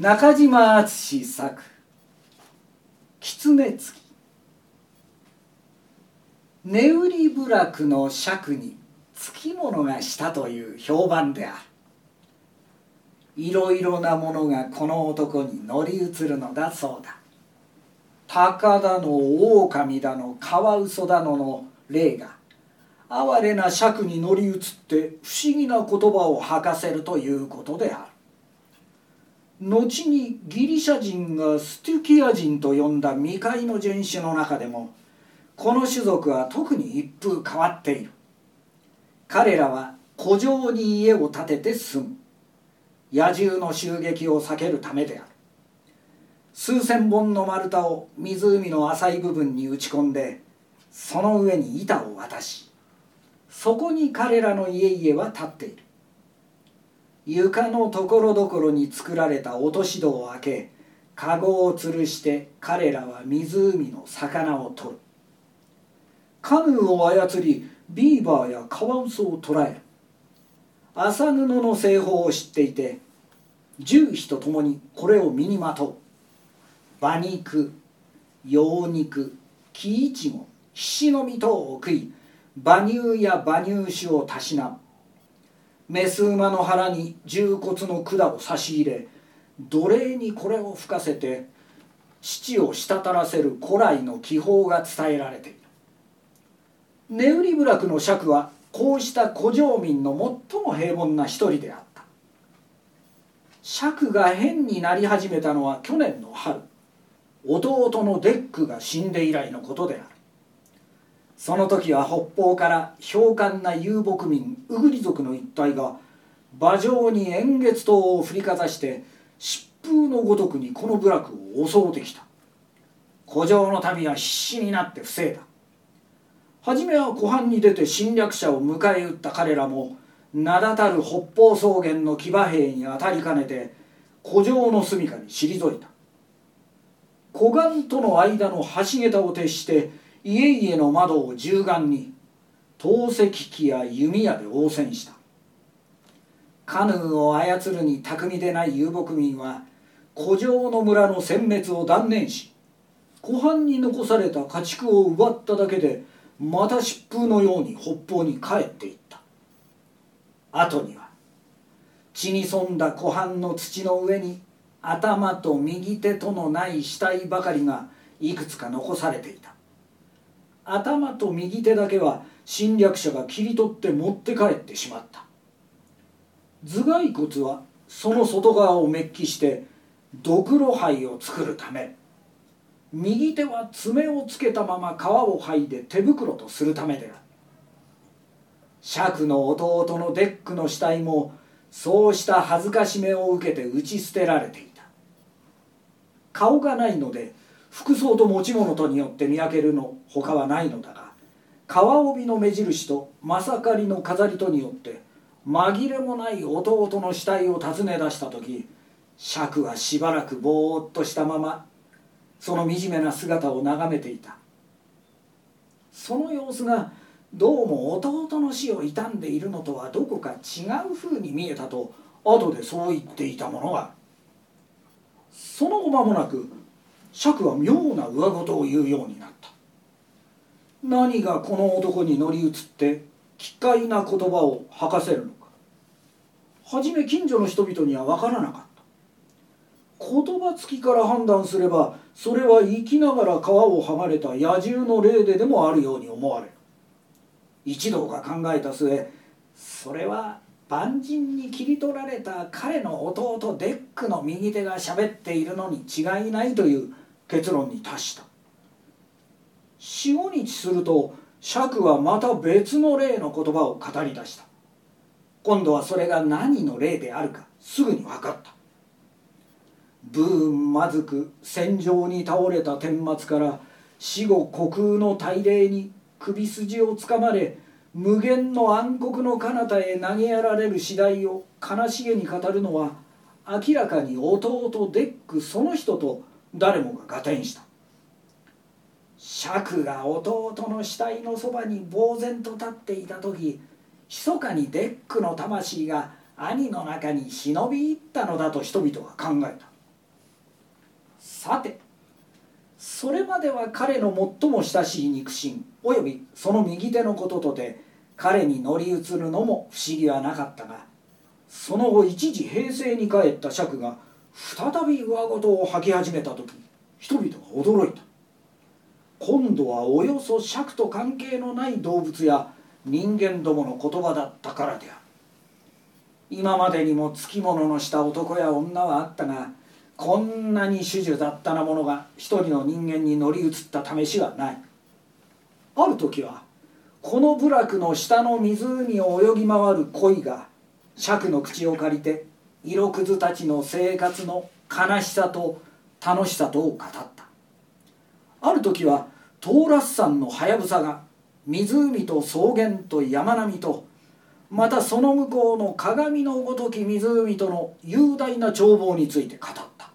中島敦作「狐つき」値売り部落の尺につきものがしたという評判である。いろいろなものがこの男に乗り移るのだそうだ。鷹だの狼だのカワウソだのの霊が哀れな尺に乗り移って不思議な言葉を吐かせるということである。後にギリシャ人がステュキア人と呼んだ未開の人種の中でもこの種族は特に一風変わっている。彼らは古城に家を建てて住む。野獣の襲撃を避けるためである。数千本の丸太を湖の浅い部分に打ち込んでその上に板を渡しそこに彼らの家々は立っている。床のところどころに作られた落とし戸を開け籠を吊るして彼らは湖の魚を取る。カヌーを操りビーバーやカワウソを捕らえる。麻布の製法を知っていて重飛とともにこれを身にまとう。馬肉羊肉木いちごひしの実等を食い馬乳や馬乳酒をたしなむメス馬の腹に獣骨の管を差し入れ奴隷にこれを吹かせて乳を滴らせる古来の奇法が伝えられている。ネウリ部落のシャクはこうした湖上民の最も平凡な一人であった。シャクが変になり始めたのは去年の春。弟のデックが死んで以来のことである。その時は北方から氷冠な遊牧民ウグリ族の一帯が馬上に円月刀を振りかざして疾風のごとくにこの部落を襲うてきた。古城の民は必死になって防いだ。初めは湖畔に出て侵略者を迎え撃った彼らも名だたる北方草原の騎馬兵に当たりかねて古城の住処に退いた。湖岸との間の橋桁を徹して家々の窓を銃眼に透石機や弓矢で応戦した。カヌーを操るに巧みでない遊牧民は古城の村の殲滅を断念し湖畔に残された家畜を奪っただけでまた疾風のように北方に帰っていった。後には血に染んだ湖畔の土の上に頭と右手とのない死体ばかりがいくつか残されていた。頭と右手だけは侵略者が切り取って持って帰ってしまった。頭蓋骨はその外側をメッキして髑髏杯を作るため。右手は爪をつけたまま皮を剥いで手袋とするためである。シャクの弟のデックの死体もそうした恥ずかしめを受けて打ち捨てられていた。顔がないので服装と持ち物とによって見分けるのほかはないのだが川帯の目印とまさかりの飾りとによって紛れもない弟の死体を訪ね出した時釈はしばらくぼーっとしたままその惨めな姿を眺めていた。その様子がどうも弟の死を悼んでいるのとはどこか違うふうに見えたと後でそう言っていたものが。その後間もなく釈は妙な上事を言うようになった。何がこの男に乗り移って奇怪な言葉を吐かせるのか。初め近所の人々には分からなかった。言葉つきから判断すればそれは生きながら皮を剥がれた野獣の霊ででもあるように思われる。一同が考えた末それは蛮人に切り取られた彼の弟デックの右手が喋っているのに違いないという結論に達した。45日するとシャクはまた別の霊の言葉を語り出した。今度はそれが何の霊であるかすぐに分かった。武運つたなく戦場に倒れた顛末から死後虚空の大霊に首筋をつかまれ無限の暗黒の彼方へ投げやられる次第を悲しげに語るのは明らかに弟デックその人と誰もが合点した。シャクが弟の死体のそばに呆然と立っていた時密かにデックの魂が兄の中に忍び入ったのだと人々は考えた。さてそれまでは彼の最も親しい肉親およびその右手のこととて彼に乗り移るのも不思議はなかったがその後一時平成に帰った釈が再び上事を吐き始めた時人々が驚いた。今度はおよそ尺と関係のない動物や人間どもの言葉だったからである。今までにもつきもののした男や女はあったがこんなに種々雑多なものが一人の人間に乗り移った試しはない。ある時はこの部落の下の湖を泳ぎ回る鯉が尺の口を借りて色くずたちの生活の悲しさと楽しさとを語った。ある時はトーラス山のはやぶさが湖と草原と山並みとまたその向こうの鏡のごとき湖との雄大な眺望について語った。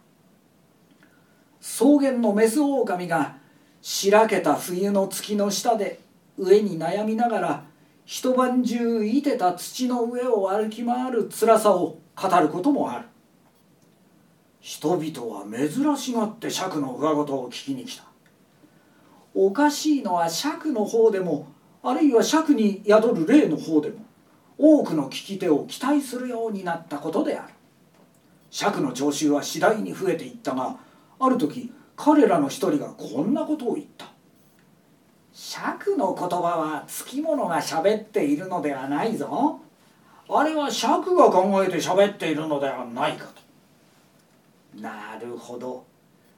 草原のメスオオカミがしらけた冬の月の下で上に悩みながら一晩中いてた土の上を歩き回る辛さを語ることもある。人々は珍しがって釈の上事を聞きに来た。おかしいのは釈の方でもあるいは釈に宿る霊の方でも多くの聞き手を期待するようになったことである。釈の聴衆は次第に増えていったがある時彼らの一人がこんなことを言った。釈の言葉はつきものが喋っているのではないぞ。あれは釈が考えて喋っているのではないかと。なるほど。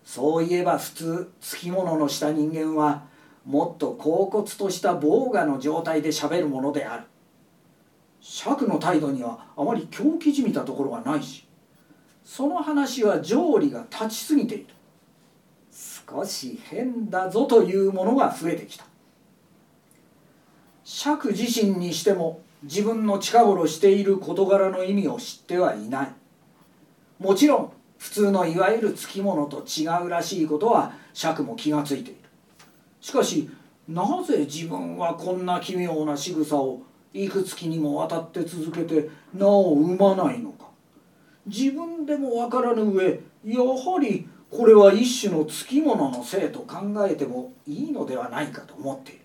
そういえば普通つきもののした人間はもっと恍惚とした防我の状態でしゃべるものである。釈の態度にはあまり狂気じみたところがないし。その話は条理が立ちすぎている。少し変だぞというものが増えてきた。釈自身にしても自分の近頃している事柄の意味を知ってはいない。もちろん普通のいわゆるつきものと違うらしいことは釈も気がついている。しかしなぜ自分はこんな奇妙な仕草をいくつきにもわたって続けてなお生まないのか。自分でもわからぬ上やはりこれは一種のつきもののせいと考えてもいいのではないかと思っている。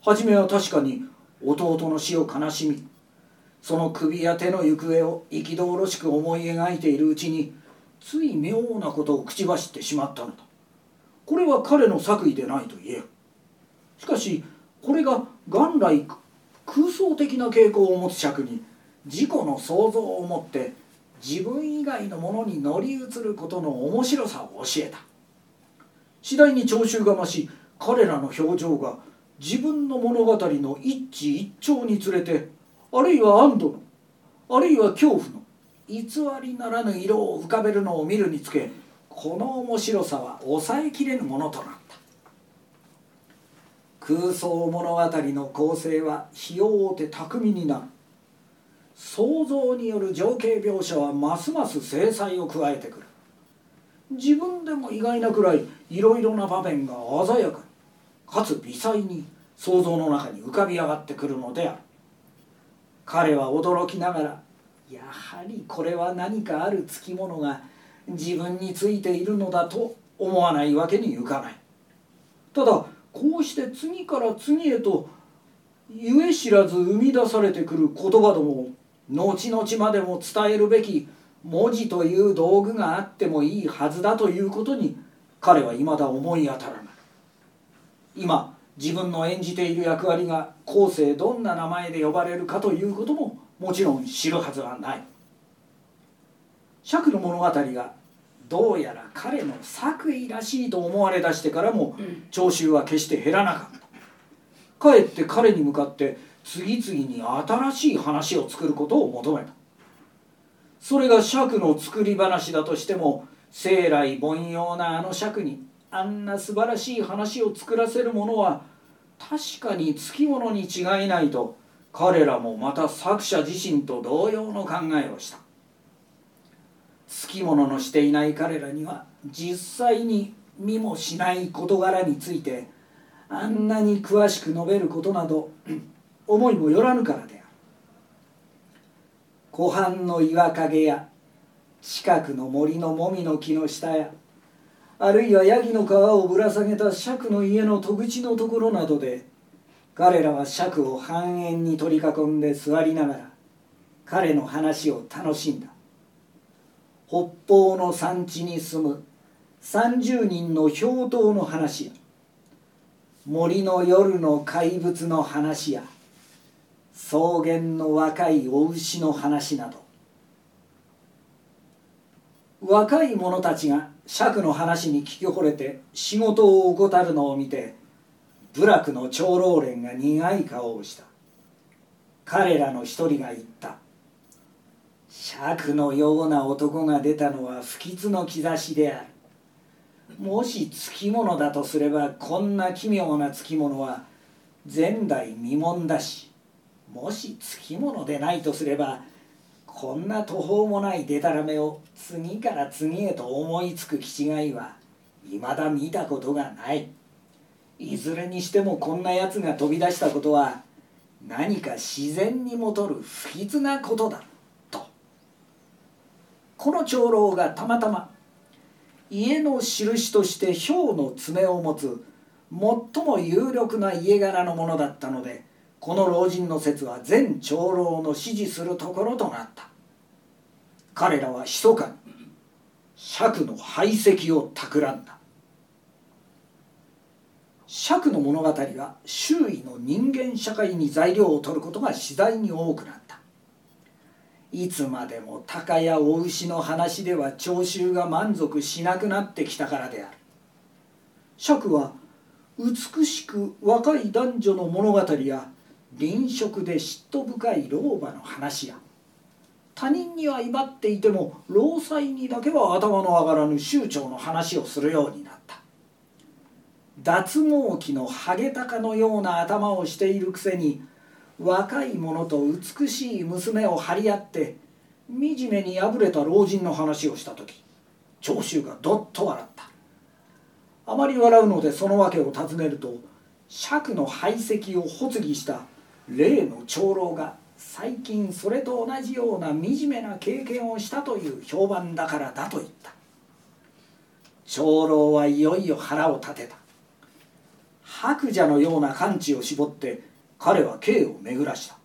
初めは確かに弟の死を悲しみその首や手の行方を憤ろしく思い描いているうちについ妙なことを口走ってしまったのだ。これは彼の作為でないと言えるしかしこれが元来空想的な傾向を持つ尺に自己の想像を持って自分以外のものに乗り移ることの面白さを教えた。次第に聴衆が増し彼らの表情が自分の物語の一致一聴につれてあるいは安堵のあるいは恐怖の偽りならぬ色を浮かべるのを見るにつけこの面白さは抑えきれぬものとなった。空想物語の構成は費用て巧みになる。想像による情景描写はますます精彩を加えてくる。自分でも意外なくらいいろいろな場面が鮮やかに。かつ微細に想像の中に浮かび上がってくるのである。彼は驚きながらやはりこれは何かあるつきものが自分についているのだと思わないわけにいかない。ただこうして次から次へとゆえ知らず生み出されてくる言葉ども後々までも伝えるべき文字という道具があってもいいはずだということに彼は未だ思い当たらない。今自分の演じている役割が後世どんな名前で呼ばれるかということももちろん知るはずはない。釈の物語がどうやら彼の作為らしいと思われだしてからも聴衆は決して減らなかった。かえって彼に向かって次々に新しい話を作ることを求めた。それが釈の作り話だとしても生来凡庸なあの釈にあんな素晴らしい話を作らせるものは確かにつきものに違いないと彼らもまた作者自身と同様の考えをした。つきもののしていない彼らには実際に見もしない事柄についてあんなに詳しく述べることなど思いもよらぬからである。湖畔の岩陰や近くの森のもみの木の下やあるいはヤギの皮をぶら下げた釈の家の戸口のところなどで彼らは釈を半円に取り囲んで座りながら彼の話を楽しんだ。北方の山地に住む30人の氷頭の話や森の夜の怪物の話や草原の若いお牛の話など。若い者たちが釈の話に聞き惚れて仕事を怠るのを見て部落の長老連が苦い顔をした。彼らの一人が言った。釈のような男が出たのは不吉の兆しである。もしつきものだとすればこんな奇妙なつきものは前代未聞だしもしつきものでないとすればこんな途方もないデタラメを次から次へと思いつく気違いはいまだ見たことがない。いずれにしてもこんなやつが飛び出したことは何か自然にもとる不吉なことだと。この長老がたまたま家の印として豹の爪を持つ最も有力な家柄のものだったのでこの老人の説は全長老の支持するところとなった。彼らは密かに釈の排斥を企んだ。釈の物語は周囲の人間社会に材料を取ることが次第に多くなった。いつまでも鷹やお牛の話では聴衆が満足しなくなってきたからである。釈は美しく若い男女の物語や臨食で嫉妬深い老婆の話や。他人には威張っていても労災にだけは頭の上がらぬ酋長の話をするようになった。脱毛期のハゲタカのような頭をしているくせに若い者と美しい娘を張り合って惨めに敗れた老人の話をした時長州がどっと笑った。あまり笑うのでその訳を尋ねると釈の排斥を発議した例の長老が最近それと同じような惨めな経験をしたという評判だからだと言った。長老はいよいよ腹を立てた。白蛇のような感知を絞って彼は刑を巡らした。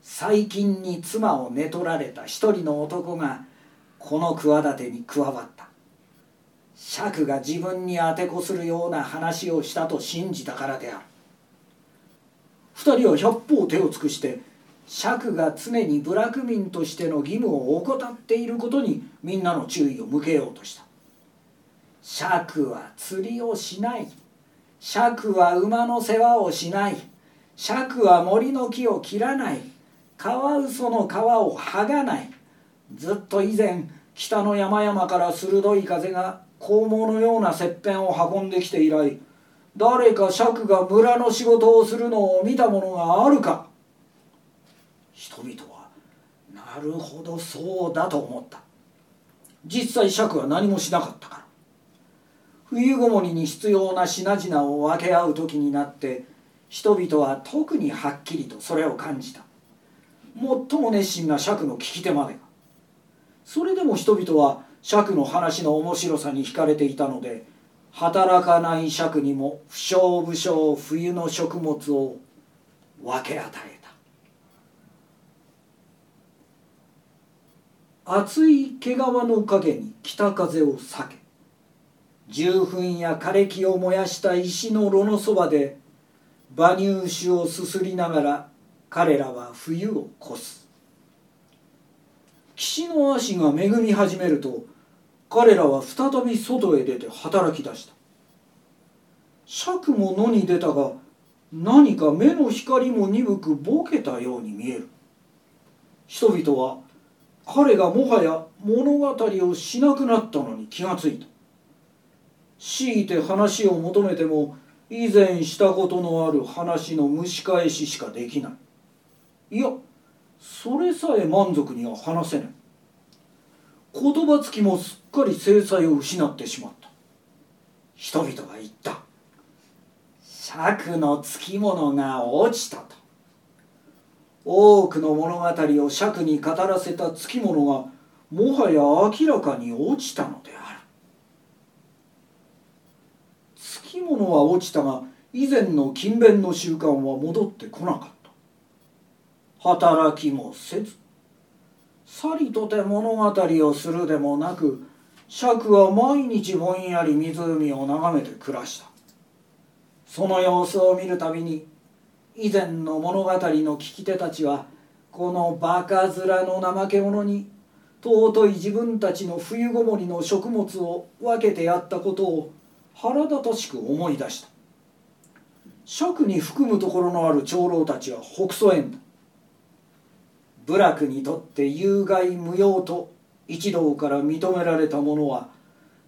最近に妻を寝取られた一人の男がこの企てに加わった。釈が自分に当てこするような話をしたと信じたからである。二人は百方手を尽くして釈が常に部落民としての義務を怠っていることにみんなの注意を向けようとした。釈は釣りをしない。釈は馬の世話をしない。釈は森の木を切らない。カワウソの皮を剥がない。ずっと以前北の山々から鋭い風が肛門のような切片を運んできて以来誰か釈が村の仕事をするのを見た者があるか。人々はなるほどそうだと思った。実際釈は何もしなかったから。冬ごもりに必要な品々を分け合う時になって人々は特にはっきりとそれを感じた。最も熱心な釈の聞き手までが。それでも人々は釈の話の面白さに惹かれていたので働かない釈にも不詳不詳冬の食物を分け与えた。厚い毛皮の陰に北風を避け重粉や枯れ木を燃やした石の炉のそばで馬乳酒をすすりながら彼らは冬を越す。岸の足が恵み始めると彼らは再び外へ出て働き出した。釈も野に出たが何か目の光も鈍くボケたように見える。人々は彼がもはや物語をしなくなったのに気がついた。強いて話を求めても以前したことのある話の蒸し返ししかできない。いやそれさえ満足には話せない。言葉つきもすっかり制裁を失ってしまった。人々が言った。釈のつきものが落ちたと。多くの物語を釈に語らせたつきものがもはや明らかに落ちたのである。物は落ちたが以前の勤勉の習慣は戻ってこなかった。働きもせずさりとて物語をするでもなく釈は毎日ぼんやり湖を眺めて暮らした。その様子を見るたびに以前の物語の聞き手たちはこのバカ面の怠け者に尊い自分たちの冬ごもりの食物を分けてやったことを腹立たしく思い出した。釈に含むところのある長老たちは北曽縁だ。部落にとって有害無用と一同から認められたものは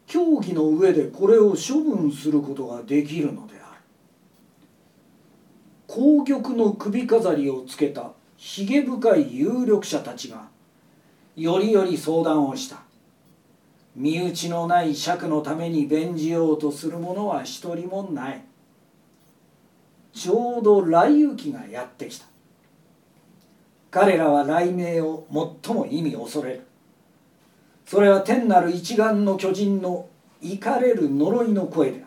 協議の上でこれを処分することができるのである。皇玉の首飾りをつけたひげ深い有力者たちがよりより相談をした。身内のない尺のために弁じようとする者は一人もない。ちょうど雷雨期がやってきた。彼らは雷鳴を最も意味恐れる。それは天なる一丸の巨人の怒れる呪いの声である。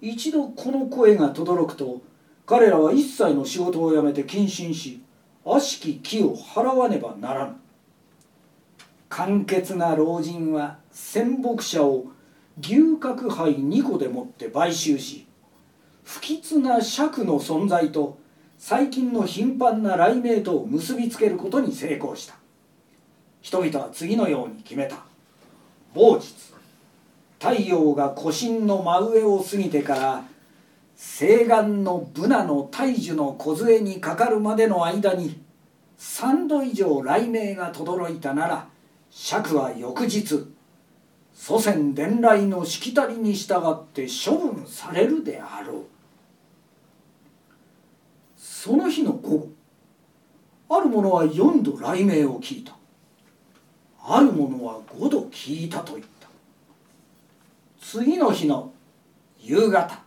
一度この声が轟くと彼らは一切の仕事を辞めて謹慎し悪しき木を払わねばならぬ。簡潔な老人は仙北者を牛角杯2個でもって買収し不吉な尺の存在と最近の頻繁な雷鳴と結びつけることに成功した。人々は次のように決めた。某日太陽が古神の真上を過ぎてから西岸のブナの大樹の梢にかかるまでの間に3度以上雷鳴が轟いたなら釈は翌日祖先伝来のしきたりに従って処分されるであろう。その日の午後ある者は4度雷鳴を聞いた。ある者は5度聞いたと言った。次の日の夕方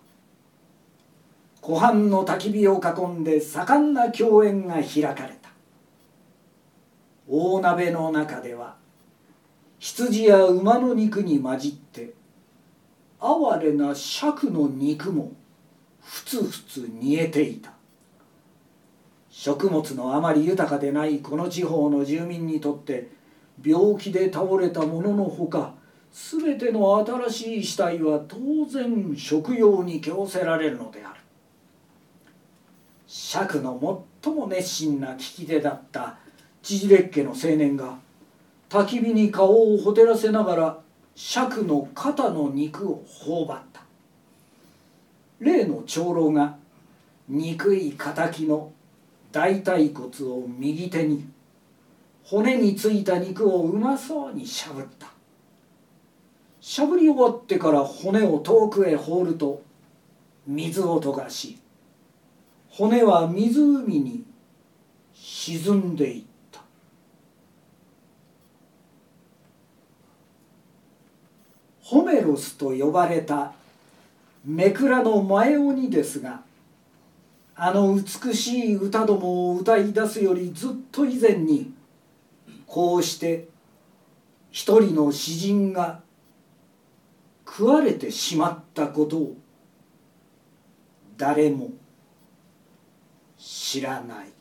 湖畔の焚き火を囲んで盛んな共演が開かれた。大鍋の中では羊や馬の肉に混じって哀れな尺の肉もふつふつ煮えていた。食物のあまり豊かでないこの地方の住民にとって病気で倒れたもののほか全ての新しい死体は当然食用に供せられるのである。釈の最も熱心な聞き手だった知事列家の青年が焚き火に顔をほてらせながら釈の肩の肉を頬張った。例の長老が憎い敵の大腿骨を右手に骨についた肉をうまそうにしゃぶった。しゃぶり終わってから骨を遠くへ放ると水を溶かし骨は湖に沈んでいった。ホメロスと呼ばれたメクラの前鬼ですがあの美しい歌どもを歌い出すよりずっと以前にこうして一人の詩人が食われてしまったことを誰も知らない。